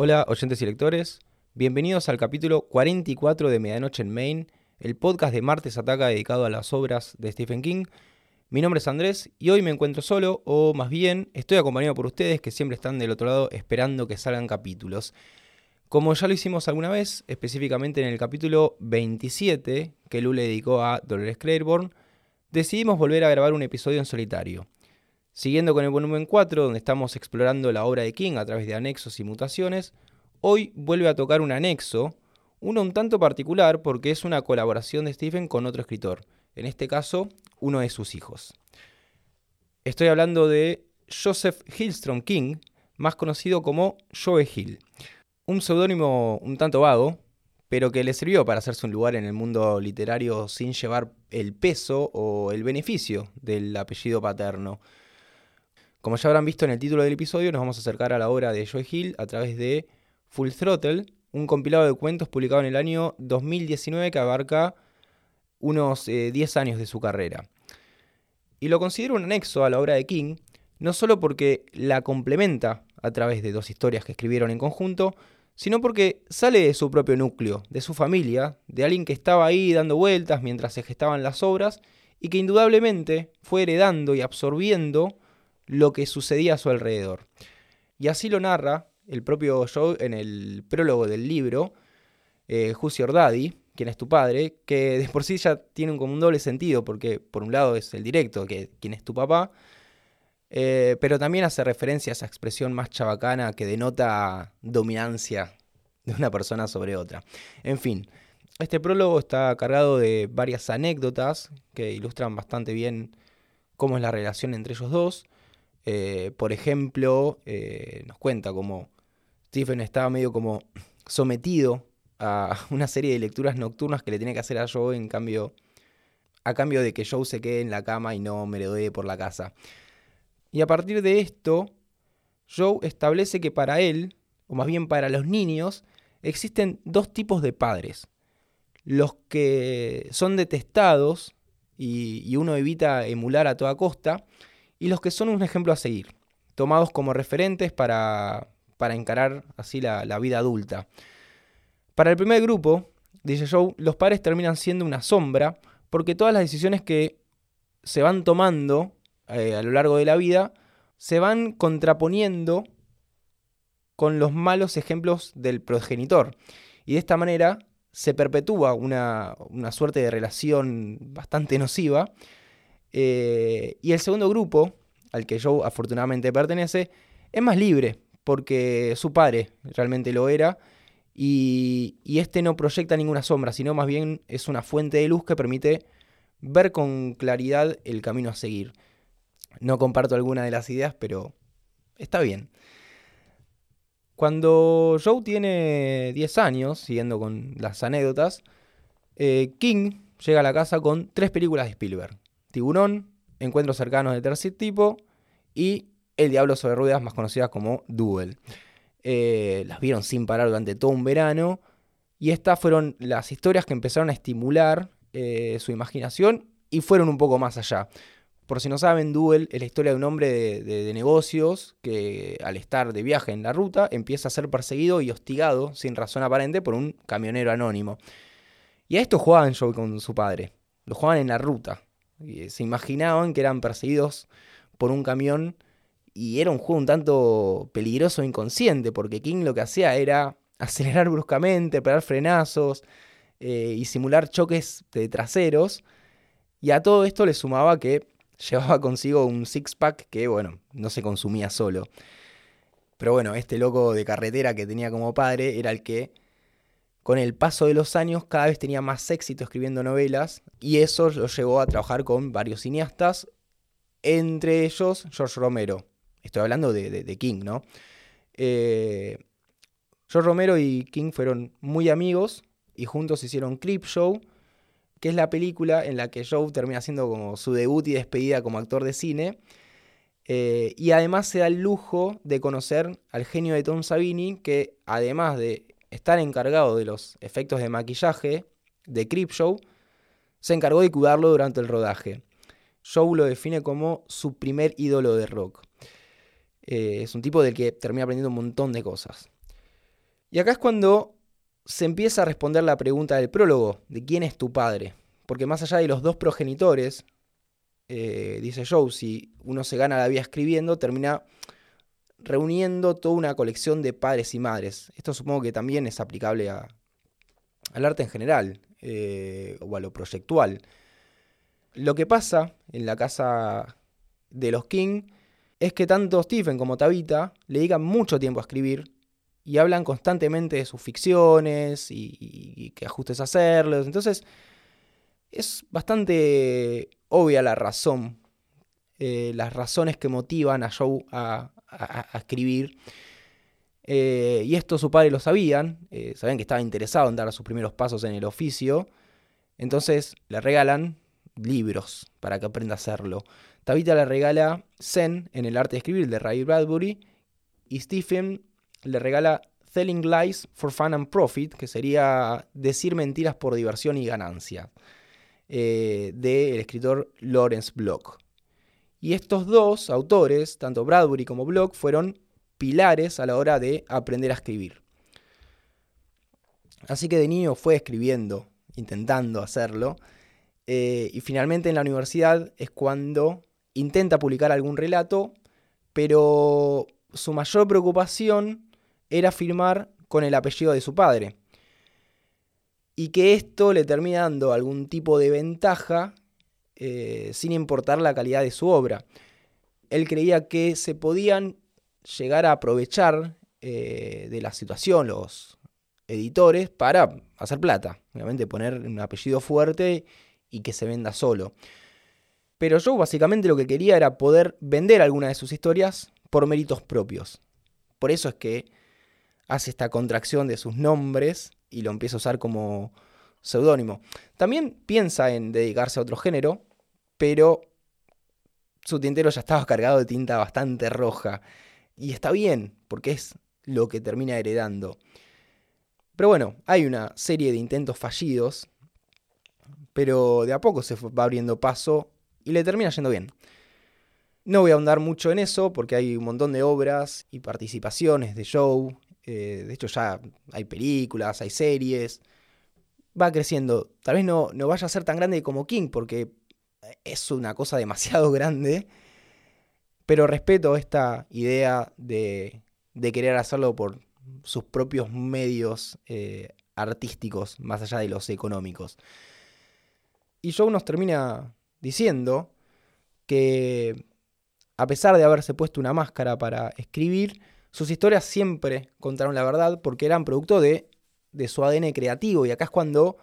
Hola, oyentes y lectores. Bienvenidos al capítulo 44 de Medianoche en Maine, el podcast de Martes Ataca dedicado a las obras de Stephen King. Mi nombre es Andrés y hoy me encuentro solo, o más bien, estoy acompañado por ustedes que siempre están del otro lado esperando que salgan capítulos. Como ya lo hicimos alguna vez, específicamente en el capítulo 27 que Lu le dedicó a Dolores Claiborne, decidimos volver a grabar un episodio en solitario. Siguiendo con el volumen 4, donde estamos explorando la obra de King a través de anexos y mutaciones, hoy vuelve a tocar un anexo, uno un tanto particular porque es una colaboración de Stephen con otro escritor, en este caso, uno de sus hijos. Estoy hablando de Joseph Hillstrom King, más conocido como Joe Hill, un seudónimo un tanto vago, pero que le sirvió para hacerse un lugar en el mundo literario sin llevar el peso o el beneficio del apellido paterno. Como ya habrán visto en el título del episodio, nos vamos a acercar a la obra de Joe Hill a través de Full Throttle, un compilado de cuentos publicado en el año 2019 que abarca unos 10 eh, años de su carrera. Y lo considero un anexo a la obra de King, no solo porque la complementa a través de dos historias que escribieron en conjunto, sino porque sale de su propio núcleo, de su familia, de alguien que estaba ahí dando vueltas mientras se gestaban las obras y que indudablemente fue heredando y absorbiendo lo que sucedía a su alrededor. Y así lo narra el propio Joe en el prólogo del libro, eh, Who's Your Daddy, quién es tu padre, que de por sí ya tiene como un doble sentido, porque por un lado es el directo, que quién es tu papá, eh, pero también hace referencia a esa expresión más chabacana que denota dominancia de una persona sobre otra. En fin, este prólogo está cargado de varias anécdotas que ilustran bastante bien cómo es la relación entre ellos dos. Eh, por ejemplo, eh, nos cuenta cómo Stephen estaba medio como sometido a una serie de lecturas nocturnas que le tiene que hacer a Joe en cambio, a cambio de que Joe se quede en la cama y no merodee por la casa. Y a partir de esto, Joe establece que para él, o más bien para los niños, existen dos tipos de padres. Los que son detestados y uno evita emular a toda costa, y los que son un ejemplo a seguir, tomados como referentes para, para encarar así la, vida adulta. Para el primer grupo, dice Joe, los padres terminan siendo una sombra porque todas las decisiones que se van tomando eh, a lo largo de la vida se van contraponiendo con los malos ejemplos del progenitor. Y de esta manera se perpetúa una, una suerte de relación bastante nociva eh, y el segundo grupo, al que Joe afortunadamente pertenece, es más libre, porque su padre realmente lo era, y, este no proyecta ninguna sombra, sino más bien es una fuente de luz que permite ver con claridad el camino a seguir. No comparto alguna de las ideas, pero está bien. Cuando Joe tiene 10 años, siguiendo con las anécdotas, eh, King llega a la casa con tres películas de Spielberg. Tiburón, Encuentros cercanos de tercer tipo y El Diablo sobre Ruedas, más conocidas como Duel. Eh, las vieron sin parar durante todo un verano y estas fueron las historias que empezaron a estimular eh, su imaginación y fueron un poco más allá. Por si no saben, Duel es la historia de un hombre de, negocios que al estar de viaje en la ruta empieza a ser perseguido y hostigado sin razón aparente por un camionero anónimo. Y a esto jugaban yo con su padre. Lo jugaban en la ruta. Se imaginaban que eran perseguidos por un camión y era un juego un tanto peligroso e inconsciente, porque King lo que hacía era acelerar bruscamente, pegar frenazos eh, y simular choques de traseros. Y a todo esto le sumaba que llevaba consigo un six-pack que, bueno, no se consumía solo. Pero bueno, este loco de carretera que tenía como padre era el que con el paso de los años cada vez tenía más éxito escribiendo novelas y eso lo llevó a trabajar con varios cineastas, entre ellos George Romero. Estoy hablando de, King, ¿no? Eh, George Romero y King fueron muy amigos y juntos hicieron Creep Show, que es la película en la que Joe termina haciendo como su debut y despedida como actor de cine. Eh, y además se da el lujo de conocer al genio de Tom Savini, que además de estar encargado de los efectos de maquillaje de Creepshow, se encargó de cuidarlo durante el rodaje. Show lo define como su primer ídolo de rock. Eh, es un tipo del que termina aprendiendo un montón de cosas. Y acá es cuando se empieza a responder la pregunta del prólogo, de quién es tu padre. Porque más allá de los dos progenitores, eh, dice Joe, si uno se gana la vida escribiendo, termina reuniendo toda una colección de padres y madres. Esto supongo que también es aplicable al arte en general, eh, o a lo proyectual. Lo que pasa en la casa de los King es que tanto Stephen como Tabitha le dedican mucho tiempo a escribir y hablan constantemente de sus ficciones y, qué ajustes hacerlos. Entonces, es bastante obvia la razón, eh, las razones que motivan a Joe a, escribir. Eh, y esto su padre lo sabían, eh, sabían que estaba interesado en dar sus primeros pasos en el oficio. Entonces le regalan libros para que aprenda a hacerlo. Tabitha le regala Zen en el arte de escribir de Ray Bradbury y Stephen le regala Telling Lies for Fun and Profit, que sería decir mentiras por diversión y ganancia, eh, del escritor Lawrence Block. Y estos dos autores, tanto Bradbury como Block, fueron pilares a la hora de aprender a escribir. Así que de niño fue escribiendo, intentando hacerlo, eh, y finalmente en la universidad es cuando intenta publicar algún relato, pero su mayor preocupación era firmar con el apellido de su padre. Y que esto le termina dando algún tipo de ventaja eh, sin importar la calidad de su obra. Él creía que se podían llegar a aprovechar eh, de la situación los editores para hacer plata. Obviamente poner un apellido fuerte y que se venda solo. Pero yo básicamente lo que quería era poder vender alguna de sus historias por méritos propios. Por eso es que hace esta contracción de sus nombres y lo empieza a usar como seudónimo. También piensa en dedicarse a otro género, pero su tintero ya estaba cargado de tinta bastante roja. Y está bien, porque es lo que termina heredando. Pero bueno, hay una serie de intentos fallidos pero de a poco se va abriendo paso y le termina yendo bien. No voy a ahondar mucho en eso porque hay un montón de obras y participaciones de show. Eh, de hecho ya hay películas, hay series. Va creciendo. Tal vez no, no vaya a ser tan grande como King porque es una cosa demasiado grande. Pero respeto esta idea de, de querer hacerlo por sus propios medios eh, artísticos, más allá de los económicos. Y Joe nos termina diciendo que a pesar de haberse puesto una máscara para escribir, sus historias siempre contaron la verdad porque eran producto de, de su ADN creativo. Y acá es cuando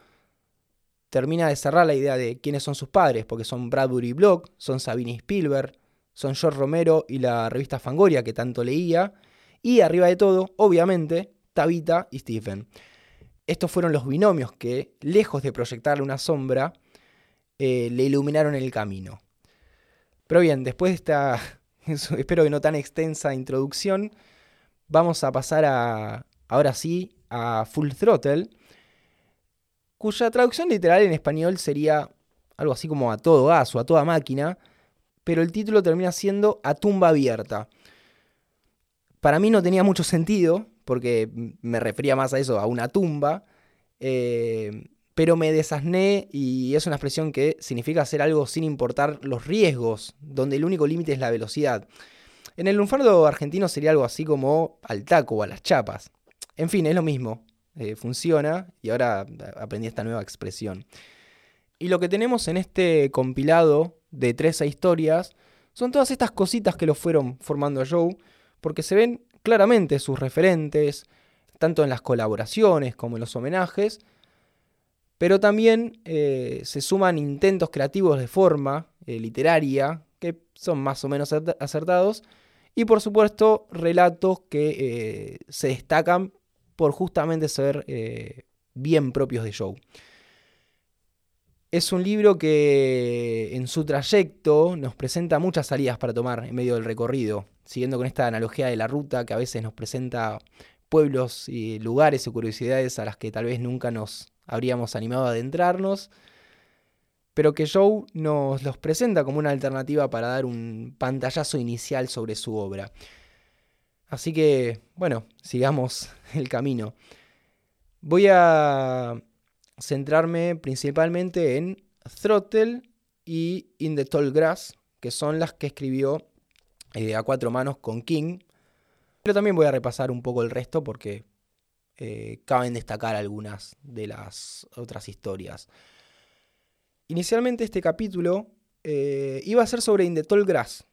termina de cerrar la idea de quiénes son sus padres, porque son Bradbury Block, son Sabine Spielberg, son George Romero y la revista Fangoria que tanto leía, y arriba de todo, obviamente, Tabitha y Stephen. Estos fueron los binomios que, lejos de proyectarle una sombra, eh, le iluminaron el camino. Pero bien, después de esta, espero que no tan extensa introducción, vamos a pasar a, ahora sí, a Full Throttle, cuya traducción literal en español sería algo así como a todo gas o a toda máquina, pero el título termina siendo A tumba abierta. Para mí no tenía mucho sentido, porque me refería más a eso, a una tumba. Eh, pero me desasné y es una expresión que significa hacer algo sin importar los riesgos, donde el único límite es la velocidad. En el lunfardo argentino sería algo así como al taco o a las chapas. En fin, es lo mismo, eh, funciona y ahora aprendí esta nueva expresión. Y lo que tenemos en este compilado de 13 historias son todas estas cositas que lo fueron formando a Joe, porque se ven claramente sus referentes, tanto en las colaboraciones como en los homenajes, pero también eh, se suman intentos creativos de forma eh, literaria, que son más o menos acertados, y por supuesto relatos que eh, se destacan por justamente ser bien propios de Joe. Es un libro que en su trayecto nos presenta muchas salidas para tomar en medio del recorrido, siguiendo con esta analogía de la ruta que a veces nos presenta pueblos y lugares y curiosidades a las que tal vez nunca nos habríamos animado a adentrarnos, pero que Joe nos los presenta como una alternativa para dar un pantallazo inicial sobre su obra. Así que, bueno, sigamos el camino. Voy a centrarme principalmente en Throttle y In the Tall Grass, que son las que escribió eh, a cuatro manos con King. Pero también voy a repasar un poco el resto porque eh, caben destacar algunas de las otras historias. Inicialmente este capítulo eh, iba a ser sobre In the Tall Grass,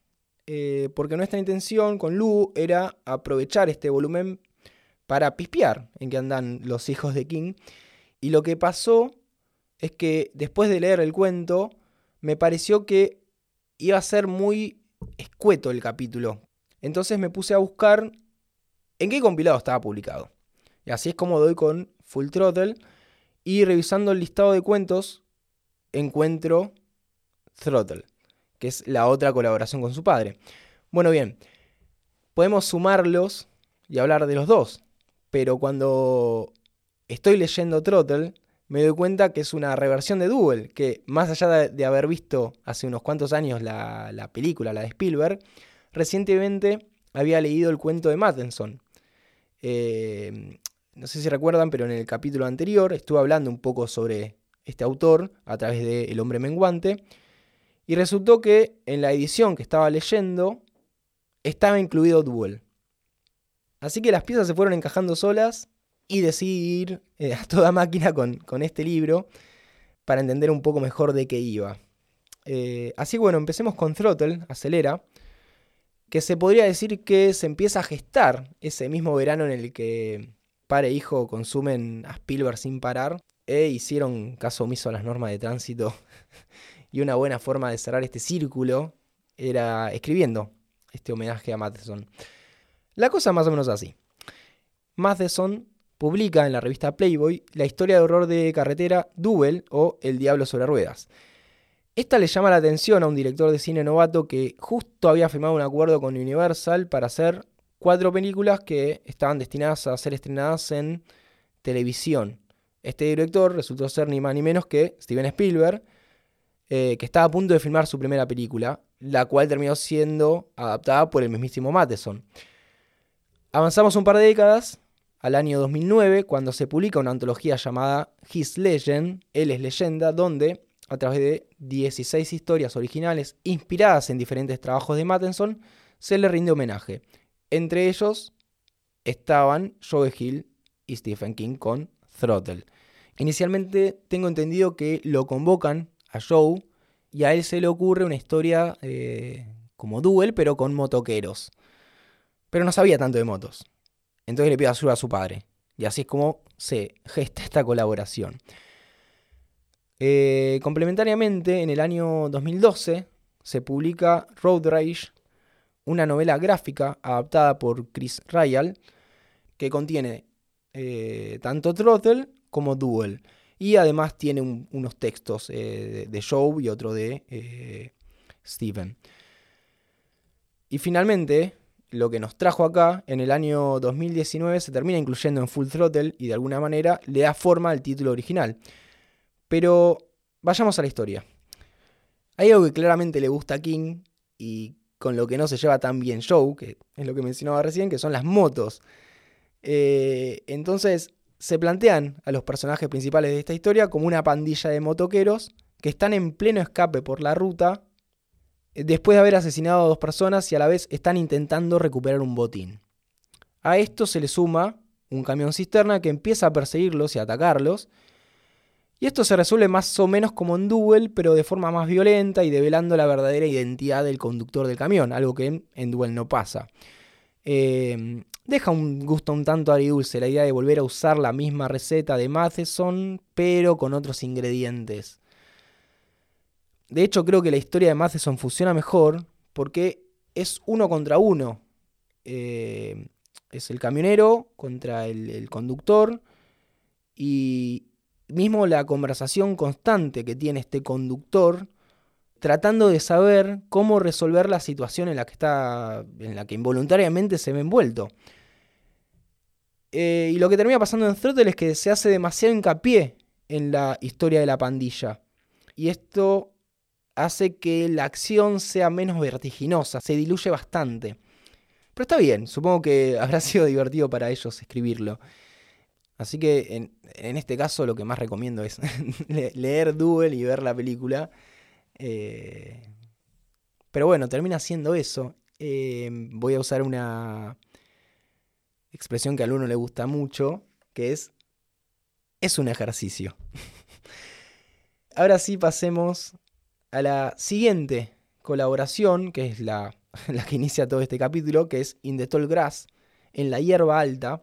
porque nuestra intención con Lu era aprovechar este volumen para pispear en que andan los hijos de King. Y lo que pasó es que después de leer el cuento, me pareció que iba a ser muy escueto el capítulo. Entonces me puse a buscar en qué compilado estaba publicado. Y así es como doy con Full Throttle. Y revisando el listado de cuentos, encuentro Throttle, que es la otra colaboración con su padre. Bueno, bien, podemos sumarlos y hablar de los dos. Pero cuando estoy leyendo Throttle, me doy cuenta que es una reversión de Duel, que más allá de, haber visto hace unos cuantos años la, película, la de Spielberg, recientemente había leído el cuento de Mattenson. Eh, no sé si recuerdan, pero en el capítulo anterior estuve hablando un poco sobre este autor a través de El hombre menguante, y resultó que en la edición que estaba leyendo estaba incluido Duel. Así que las piezas se fueron encajando solas y decidí ir eh, a toda máquina con, este libro para entender un poco mejor de qué iba. Eh, así bueno, empecemos con Throttle, Acelera, que se podría decir que se empieza a gestar ese mismo verano en el que padre e hijo consumen a Spielberg sin parar e hicieron caso omiso a las normas de tránsito. y una buena forma de cerrar este círculo era escribiendo este homenaje a Matheson. La cosa más o menos así. Matheson publica en la revista Playboy la historia de horror de carretera Duel o El Diablo sobre Ruedas. Esta le llama la atención a un director de cine novato que justo había firmado un acuerdo con Universal para hacer cuatro películas que estaban destinadas a ser estrenadas en televisión. Este director resultó ser ni más ni menos que Steven Spielberg, eh, que estaba a punto de filmar su primera película, la cual terminó siendo adaptada por el mismísimo Matheson. Avanzamos un par de décadas al año 2009, cuando se publica una antología llamada His Legend, Él es leyenda, donde, a través de 16 historias originales inspiradas en diferentes trabajos de Mattenson, se le rinde homenaje. Entre ellos estaban Joe Hill y Stephen King con Throttle. Inicialmente tengo entendido que lo convocan a Joe y a él se le ocurre una historia eh, como Duel, pero con motoqueros. Pero no sabía tanto de motos. Entonces le pide ayuda a su padre. Y así es como se gesta esta colaboración. Eh, complementariamente, en el año 2012 se publica Road Rage, una novela gráfica adaptada por Chris Ryall, que contiene eh, tanto Throttle como Duel. Y además tiene unos textos eh, de, Joe y otro de Steven. Y finalmente, lo que nos trajo acá en el año 2019 se termina incluyendo en Full Throttle y de alguna manera le da forma al título original. Pero vayamos a la historia. Hay algo que claramente le gusta a King y con lo que no se lleva tan bien Joe, que es lo que mencionaba recién, que son las motos. Eh, entonces se plantean a los personajes principales de esta historia como una pandilla de motoqueros que están en pleno escape por la ruta después de haber asesinado a dos personas y a la vez están intentando recuperar un botín. A esto se le suma un camión cisterna que empieza a perseguirlos y a atacarlos. Y esto se resuelve más o menos como en Duel, pero de forma más violenta y develando la verdadera identidad del conductor del camión, algo que en, Duel no pasa. Eh, deja un gusto un tanto agridulce la idea de volver a usar la misma receta de Matheson, pero con otros ingredientes. De hecho, creo que la historia de Matheson funciona mejor porque es uno contra uno. Eh, es el camionero contra el, conductor y mismo la conversación constante que tiene este conductor tratando de saber cómo resolver la situación en la que está, en la que involuntariamente se ve envuelto. Eh, y lo que termina pasando en Throttle es que se hace demasiado hincapié en la historia de la pandilla. Y esto hace que la acción sea menos vertiginosa, se diluye bastante. Pero está bien, supongo que habrá sido divertido para ellos escribirlo. Así que en, este caso lo que más recomiendo es leer Duel y ver la película. Eh, pero bueno, termina siendo eso. Eh, voy a usar una expresión que a uno le gusta mucho, que es, es un ejercicio. Ahora sí pasemos a la siguiente colaboración, que es la, la, que inicia todo este capítulo, que es In the Tall Grass, en la hierba alta.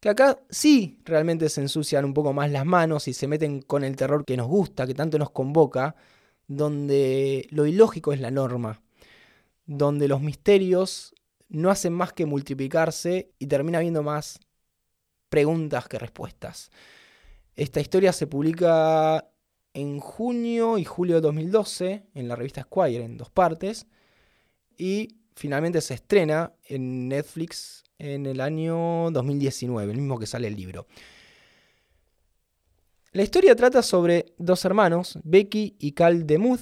Que acá sí realmente se ensucian un poco más las manos y se meten con el terror que nos gusta, que tanto nos convoca, donde lo ilógico es la norma, donde los misterios no hacen más que multiplicarse y termina habiendo más preguntas que respuestas. Esta historia se publica en junio y julio de 2012 en la revista Squire en dos partes y finalmente se estrena en Netflix en el año 2019, el mismo que sale el libro. La historia trata sobre dos hermanos, Becky y Cal Demuth,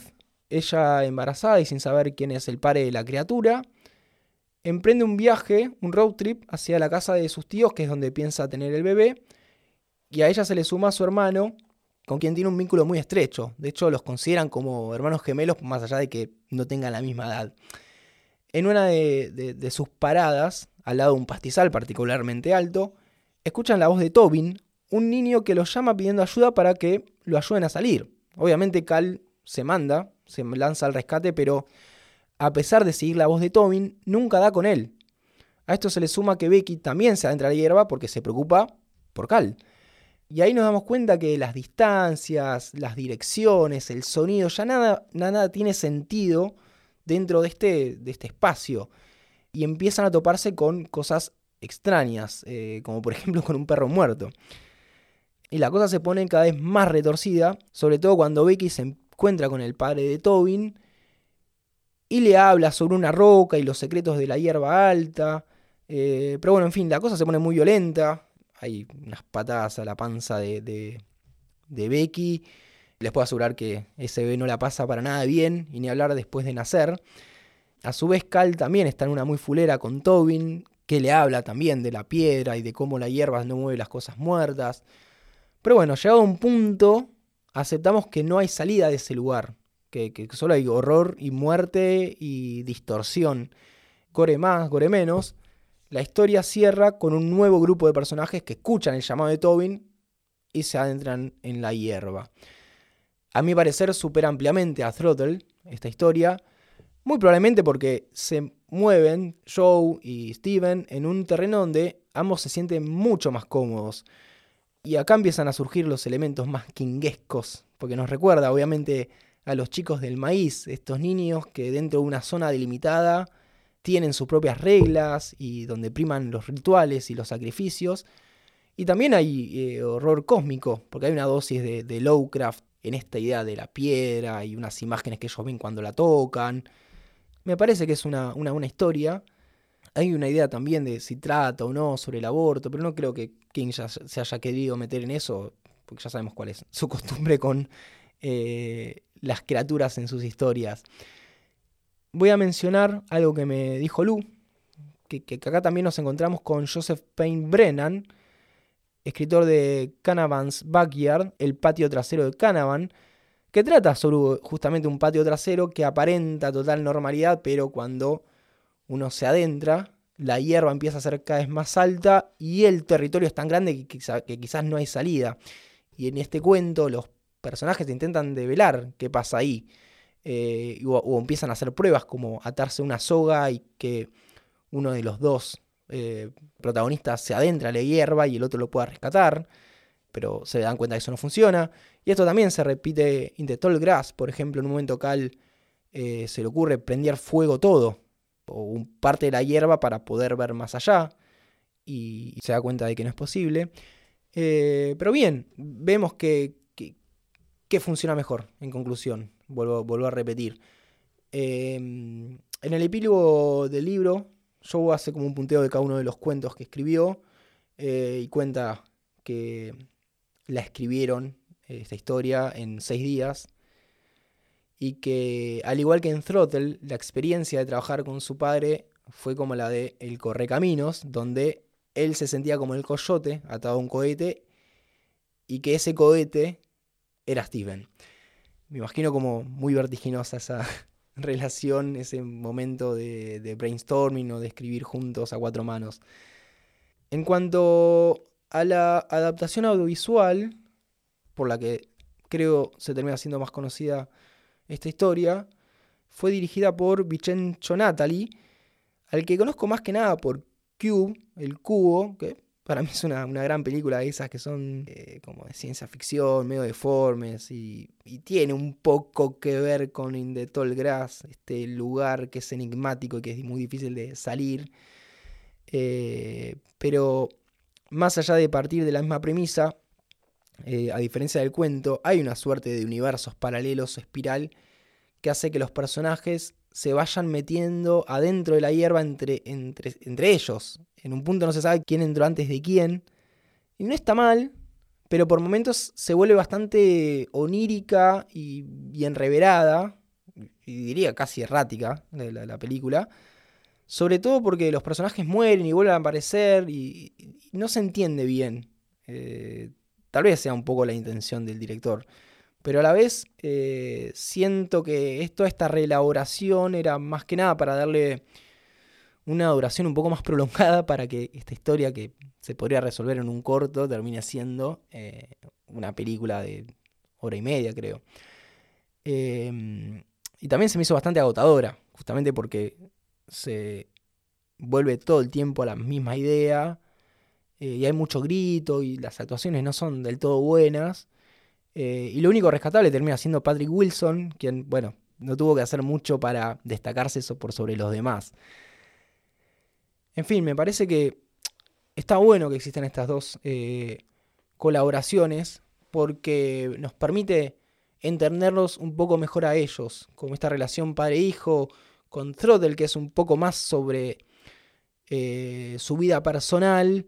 ella embarazada y sin saber quién es el padre de la criatura, emprende un viaje, un road trip, hacia la casa de sus tíos, que es donde piensa tener el bebé, y a ella se le suma su hermano, con quien tiene un vínculo muy estrecho. De hecho, los consideran como hermanos gemelos, más allá de que no tengan la misma edad. En una de, sus paradas, al lado de un pastizal particularmente alto, escuchan la voz de Tobin, un niño que los llama pidiendo ayuda para que lo ayuden a salir. Obviamente Cal se manda, se lanza al rescate, pero a pesar de seguir la voz de Tobin, nunca da con él. A esto se le suma que Becky también se adentra a la hierba porque se preocupa por Cal. Y ahí nos damos cuenta que las distancias, las direcciones, el sonido, ya nada, nada tiene sentido dentro de este, de este espacio. Y empiezan a toparse con cosas extrañas, eh, como por ejemplo con un perro muerto. Y la cosa se pone cada vez más retorcida, sobre todo cuando Becky se encuentra con el padre de Tobin y le habla sobre una roca y los secretos de la hierba alta. Eh, pero bueno, en fin, la cosa se pone muy violenta. Hay unas patadas a la panza de, de, de Becky. Les puedo asegurar que ese bebé no la pasa para nada bien, y ni hablar después de nacer. A su vez, Cal también está en una muy fulera con Tobin, que le habla también de la piedra y de cómo la hierba no mueve las cosas muertas. Pero bueno, llegado a un punto, aceptamos que no hay salida de ese lugar que, solo hay horror y muerte y distorsión. Gore más, gore menos. La historia cierra con un nuevo grupo de personajes que escuchan el llamado de Tobin y se adentran en la hierba. A mi parecer supera ampliamente a Throttle esta historia, muy probablemente porque se mueven Joe y Steven en un terreno donde ambos se sienten mucho más cómodos. Y acá empiezan a surgir los elementos más kinguescos, porque nos recuerda obviamente a los chicos del maíz, estos niños que dentro de una zona delimitada tienen sus propias reglas y donde priman los rituales y los sacrificios. Y también hay eh, horror cósmico, porque hay una dosis de, Lovecraft en esta idea de la piedra y unas imágenes que ellos ven cuando la tocan. Me parece que es una, una, historia. Hay una idea también de si trata o no sobre el aborto, pero no creo que King se haya querido meter en eso, porque ya sabemos cuál es su costumbre con eh, las criaturas en sus historias. Voy a mencionar algo que me dijo Lu, que, acá también nos encontramos con Joseph Payne Brennan, escritor de Canavan's Backyard, el patio trasero de Canavan, que trata sobre justamente un patio trasero que aparenta total normalidad, pero cuando uno se adentra, la hierba empieza a ser cada vez más alta y el territorio es tan grande que, quizás no hay salida. Y en este cuento los personajes intentan develar qué pasa ahí. Eh, o, empiezan a hacer pruebas como atarse una soga y que uno de los dos eh, protagonistas se adentra a la hierba y el otro lo pueda rescatar, pero se dan cuenta que eso no funciona. Y esto también se repite en The Tall Grass, por ejemplo, en un momento Cal eh, se le ocurre prender fuego todo, o un parte de la hierba para poder ver más allá, y se da cuenta de que no es posible. pero bien, vemos que, ¿Qué funciona mejor, en conclusión? Vuelvo, vuelvo a repetir. Em, en el epílogo del libro, Joe hace como un punteo de cada uno de los cuentos que escribió eh, y cuenta que la escribieron, eh, esta historia, en seis días y que, al igual que en Throttle, la experiencia de trabajar con su padre fue como la de El Correcaminos, donde él se sentía como el coyote atado a un cohete y que ese cohete era Steven. Me imagino como muy vertiginosa esa relación, ese momento de, de brainstorming o de escribir juntos a cuatro manos. En cuanto a la adaptación audiovisual, por la que creo se termina siendo más conocida esta historia, fue dirigida por Vincenzo Natali, al que conozco más que nada por Cube, el cubo, que para mí es una, gran película de esas que son eh, como de ciencia ficción, medio deformes, y, tiene un poco que ver con In the Tall Grass, este lugar que es enigmático y que es muy difícil de salir. Eh, pero más allá de partir de la misma premisa, eh, a diferencia del cuento, hay una suerte de universos paralelos, espiral, que hace que los personajes se vayan metiendo adentro de la hierba entre, entre, entre ellos. En un punto no se sabe quién entró antes de quién. Y no está mal, pero por momentos se vuelve bastante onírica y, enreverada, y diría casi errática la, película. Sobre todo porque los personajes mueren y vuelven a aparecer y, no se entiende bien. Eh, tal vez sea un poco la intención del director. Pero a la vez eh, siento que toda esta reelaboración era más que nada para darle una duración un poco más prolongada para que esta historia que se podría resolver en un corto termine siendo eh, una película de hora y media, creo. Em, y también se me hizo bastante agotadora, justamente porque se vuelve todo el tiempo a la misma idea eh, y hay mucho grito y las actuaciones no son del todo buenas. Eh, y lo único rescatable termina siendo Patrick Wilson, quien, bueno, no tuvo que hacer mucho para destacarse eso por sobre los demás. En fin, me parece que está bueno que existan estas dos eh, colaboraciones porque nos permite entenderlos un poco mejor a ellos, como esta relación padre-hijo, con Throttle, que es un poco más sobre su vida personal,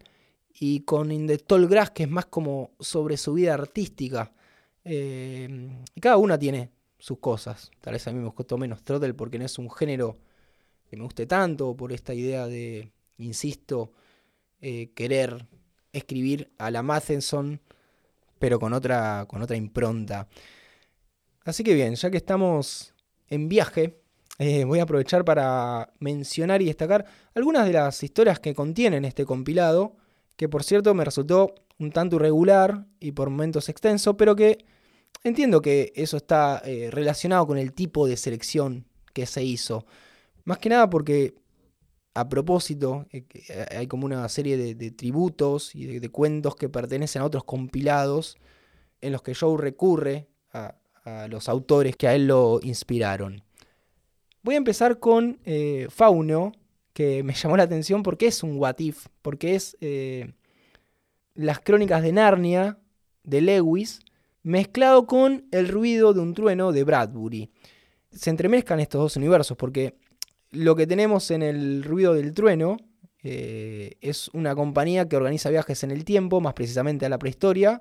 y con In the Tall Grass, que es más como sobre su vida artística. Eh, cada una tiene sus cosas. Tal vez a mí me costó menos Throttle porque no es un género que me guste tanto, por esta idea de, insisto, eh, querer escribir a la Matheson, pero con otra, con otra impronta. Así que bien, ya que estamos en viaje, eh, voy a aprovechar para mencionar y destacar algunas de las historias que contienen este compilado, que por cierto me resultó un tanto irregular y por momentos extenso, pero que Entiendo que eso está eh, relacionado con el tipo de selección que se hizo. Más que nada porque, a propósito, eh, eh, hay como una serie de, tributos y de, cuentos que pertenecen a otros compilados en los que Joe recurre a, los autores que a él lo inspiraron. Voy a empezar con Fauno, que me llamó la atención porque es un what if, porque es las crónicas de Narnia de Lewis mezclado con el ruido de un trueno de Bradbury. Se entremezcan estos dos universos porque lo que tenemos en el ruido del trueno eh, es una compañía que organiza viajes en el tiempo, más precisamente a la prehistoria,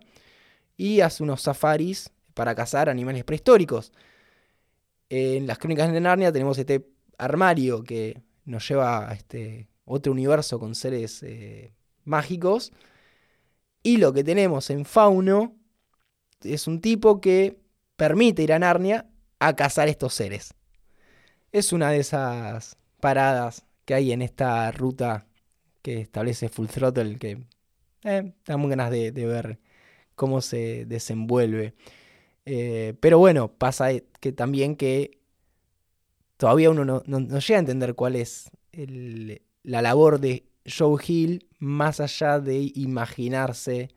y hace unos safaris para cazar animales prehistóricos. En las crónicas de Narnia tenemos este armario que nos lleva a este otro universo con seres eh, mágicos. Y lo que tenemos en Fauno es un tipo que permite ir a Narnia a cazar estos seres. Es una de esas paradas que hay en esta ruta que establece Full Throttle que eh, ganas de, ver cómo se desenvuelve. Eh, pero bueno, pasa que también que todavía uno no, llega a entender cuál es la labor de Joe Hill más allá de imaginarse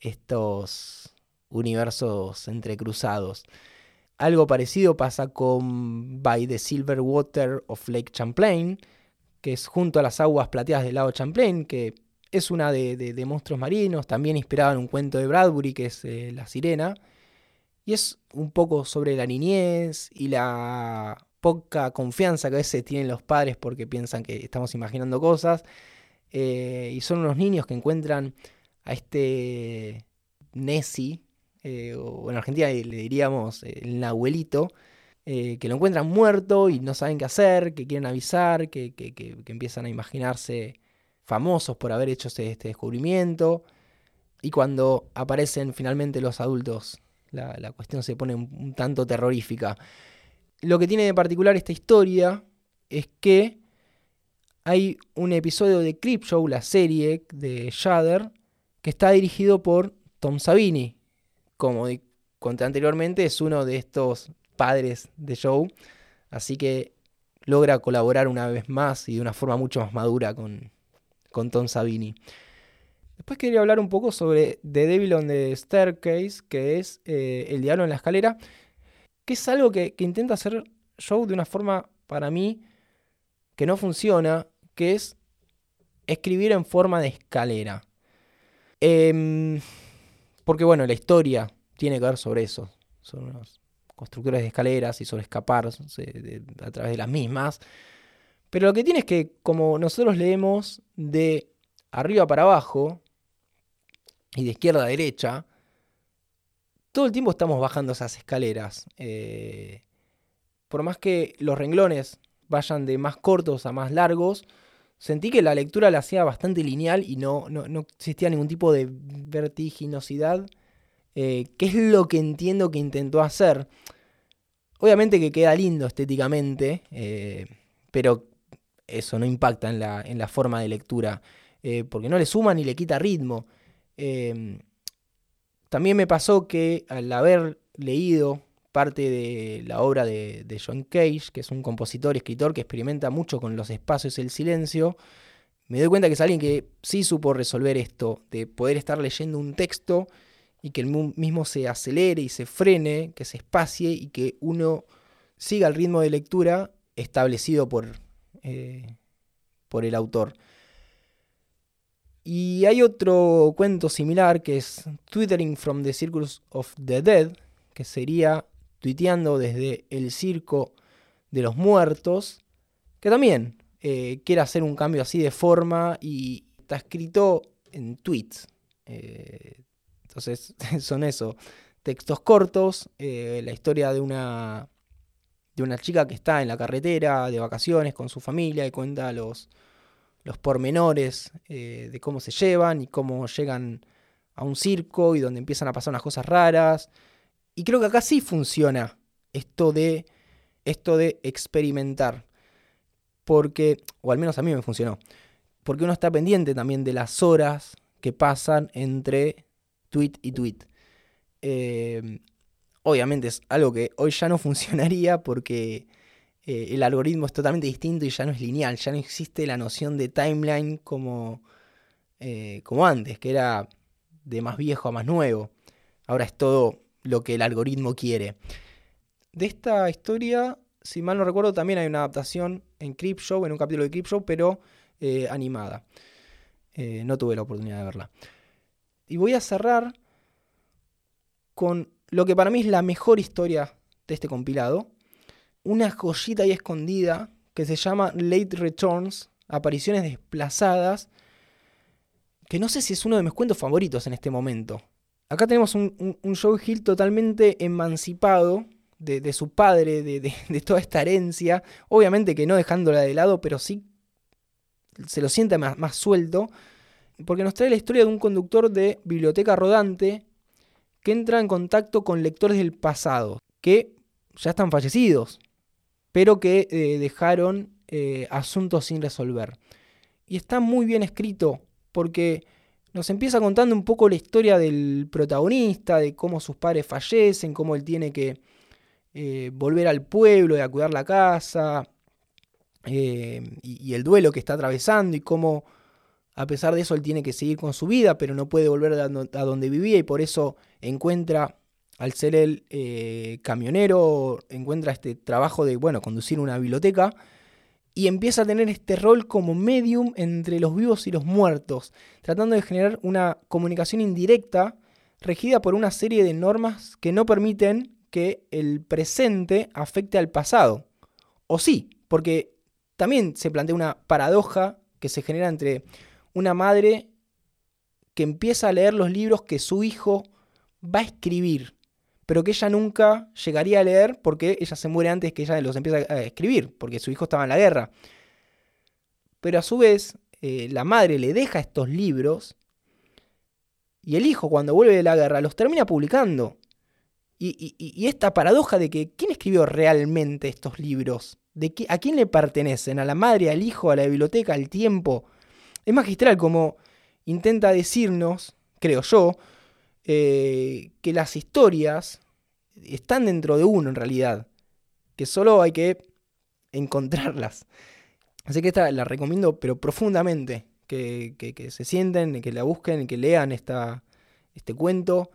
estos universos entrecruzados. Algo parecido pasa con By the Silver Water of Lake Champlain, que es junto a las aguas plateadas del lago Champlain, que es una de, monstruos marinos, también inspirada en un cuento de Bradbury, que es eh, La Sirena. Y es un poco sobre la niñez y la poca confianza que a veces tienen los padres porque piensan que estamos imaginando cosas. Eh, y son unos niños que encuentran a este Nessie, eh, o en Argentina le diríamos el Nahuelito, eh, que lo encuentran muerto y no saben qué hacer, que quieren avisar, que, empiezan a imaginarse famosos por haber hecho este, este, descubrimiento. Y cuando aparecen finalmente los adultos, la, cuestión se pone un, tanto terrorífica. Lo que tiene de particular esta historia es que hay un episodio de Show, la serie de Shudder, que está dirigido por Tom Savini. Como conté anteriormente, es uno de estos padres de show. Así que logra colaborar una vez más y de una forma mucho más madura con, con Tom Savini. Después quería hablar un poco sobre The Devil on the Staircase, que es eh, El Diablo en la Escalera, que es algo que, intenta hacer show de una forma, para mí, que no funciona, que es escribir en forma de escalera. Em, porque bueno, la historia tiene que ver sobre eso. Son unos constructores de escaleras y sobre escapar a través de las mismas. Pero lo que tiene es que como nosotros leemos de arriba para abajo y de izquierda a derecha, todo el tiempo estamos bajando esas escaleras. Eh, por más que los renglones vayan de más cortos a más largos, sentí que la lectura la hacía bastante lineal y no, no, existía ningún tipo de vertiginosidad, eh, que es lo que entiendo que intentó hacer. Obviamente que queda lindo estéticamente, eh, pero eso no impacta en la, en la forma de lectura, eh, porque no le suma ni le quita ritmo. También me pasó que al haber leído parte de la obra de, John Cage, que es un compositor y escritor que experimenta mucho con los espacios y el silencio, me doy cuenta que es alguien que sí supo resolver esto, de poder estar leyendo un texto y que el mismo se acelere y se frene, que se espacie y que uno siga el ritmo de lectura establecido por, eh, por el autor. Y hay otro cuento similar que es Twittering from the Circus of the Dead, que sería tuiteando desde el circo de los muertos, que también eh, quiere hacer un cambio así de forma y está escrito en tweets. Eh, entonces son eso, textos cortos, eh, la historia de una, de una chica que está en la carretera de vacaciones con su familia y cuenta los, los pormenores eh, de cómo se llevan y cómo llegan a un circo y donde empiezan a pasar unas cosas raras. Y creo que acá sí funciona esto de, esto de experimentar. Porque, o al menos a mí me funcionó, porque uno está pendiente también de las horas que pasan entre tweet y tweet. Em, obviamente es algo que hoy ya no funcionaría porque eh, el algoritmo es totalmente distinto y ya no es lineal, ya no existe la noción de timeline como, eh, como antes, que era de más viejo a más nuevo. Ahora es todo lo que el algoritmo quiere. De esta historia, si mal no recuerdo, también hay una adaptación en Show, en un capítulo de Show, pero eh, animada. no tuve la oportunidad de verla. Y voy a cerrar con lo que para mí es la mejor historia de este compilado. Una joyita ahí escondida que se llama Late Returns, apariciones desplazadas, que no sé si es uno de mis cuentos favoritos en este momento. Acá tenemos un, Joe Hill totalmente emancipado de, su padre, de, toda esta herencia, obviamente que no dejándola de lado, pero sí se lo siente más suelto porque nos trae la historia de un conductor de biblioteca rodante que entra en contacto con lectores del pasado, que ya están fallecidos, pero que eh, dejaron eh, asuntos sin resolver. Y está muy bien escrito, porque nos empieza contando un poco la historia del protagonista, de cómo sus padres fallecen, cómo él tiene que eh, volver al pueblo y a cuidar la casa, y, el duelo que está atravesando, y cómo a pesar de eso, él tiene que seguir con su vida, pero no puede volver a donde vivía y por eso encuentra, al ser el eh, camionero, encuentra este trabajo de, bueno, conducir una biblioteca y empieza a tener este rol como medium entre los vivos y los muertos, tratando de generar una comunicación indirecta regida por una serie de normas que no permiten que el presente afecte al pasado. O sí, porque también se plantea una paradoja que se genera entre una madre que empieza a leer los libros que su hijo va a escribir, pero que ella nunca llegaría a leer porque ella se muere antes que ella los empieza a escribir, porque su hijo estaba en la guerra. Pero a su vez, eh, la madre le deja estos libros y el hijo cuando vuelve de la guerra los termina publicando. Y, esta paradoja de que ¿quién escribió realmente estos libros? ¿De ¿A quién le pertenecen? ¿A la madre, al hijo, a la biblioteca, al tiempo? Es magistral como intenta decirnos, creo yo, eh, que las historias están dentro de uno en realidad, que solo hay que encontrarlas. Así que esta la recomiendo, pero profundamente, que, se sienten, que la busquen, que lean esta, este cuento,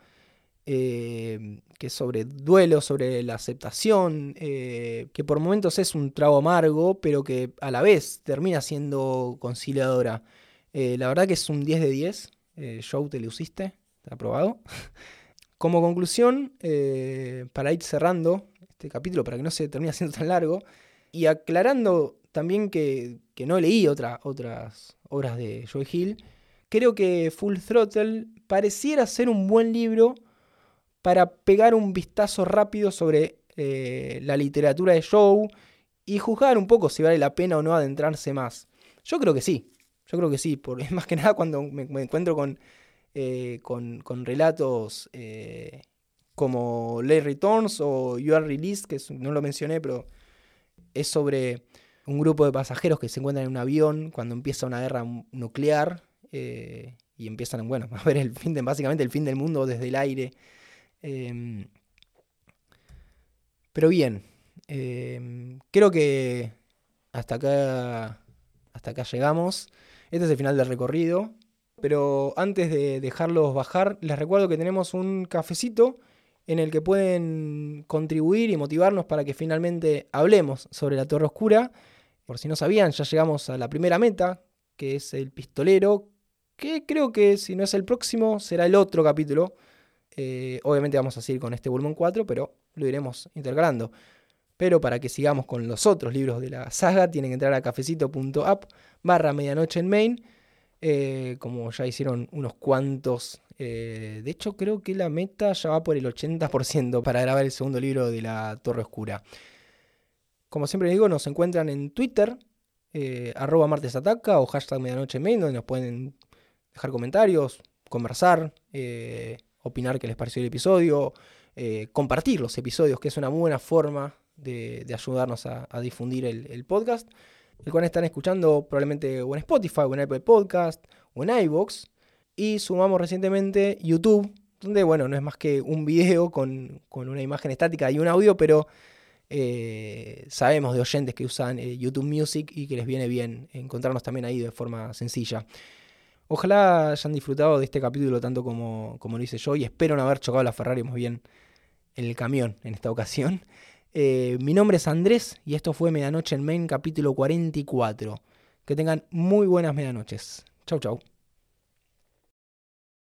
eh, que es sobre duelo, sobre la aceptación, eh, que por momentos es un trago amargo, pero que a la vez termina siendo conciliadora. la verdad que es un 10 de 10. Joe, te aprobado. Como conclusión, eh, para ir cerrando este capítulo, para que no se termine siendo tan largo, y aclarando también que, no leí otras obras de Joe Hill, creo que Full Throttle pareciera ser un buen libro para pegar un vistazo rápido sobre eh, la literatura de Joe y juzgar un poco si vale la pena o no adentrarse más. Yo creo que sí, yo creo que sí, porque más que nada cuando me encuentro con eh, con, relatos eh, como Late Returns o You Are Released, que no lo mencioné, pero es sobre un grupo de pasajeros que se encuentran en un avión cuando empieza una guerra nuclear eh, y empiezan bueno, a ver el fin básicamente el fin del mundo desde el aire. Em, pero bien, em, creo que hasta acá, hasta acá llegamos. Este es el final del recorrido. Pero antes de dejarlos bajar, les recuerdo que tenemos un cafecito en el que pueden contribuir y motivarnos para que finalmente hablemos sobre la Torre Oscura. Por si no sabían, ya llegamos a la primera meta, que es el pistolero, que creo que si no es el próximo, será el otro capítulo. Eh, obviamente vamos a seguir con este volumen 4, pero lo iremos intercalando. Pero para que sigamos con los otros libros de la saga, tienen que entrar a cafecito.app barra medianoche en main eh, como ya hicieron unos cuantos. Eh, de hecho, creo que la meta ya va por el 80% para grabar el segundo libro de la Torre Oscura. Como siempre digo, nos encuentran en Twitter, eh, arroba martesataca o hashtag medianoche donde nos pueden dejar comentarios, conversar, opinar qué les pareció el episodio, compartir los episodios, que es una buena forma de, ayudarnos a, difundir el podcast el cual están escuchando probablemente o en Spotify, o en Apple Podcast, o en iVoox. Y sumamos recientemente YouTube, donde, bueno, no es más que un video con, una imagen estática y un audio, pero eh, sabemos de oyentes que usan eh, YouTube Music y que les viene bien encontrarnos también ahí de forma sencilla. Ojalá hayan disfrutado de este capítulo tanto como, como lo hice yo y espero no haber chocado la Ferrari más bien en el camión en esta ocasión. Eh, mi nombre es Andrés y esto fue Medianoche en Main, capítulo 44. Que tengan muy buenas medianoches. Chau, chau.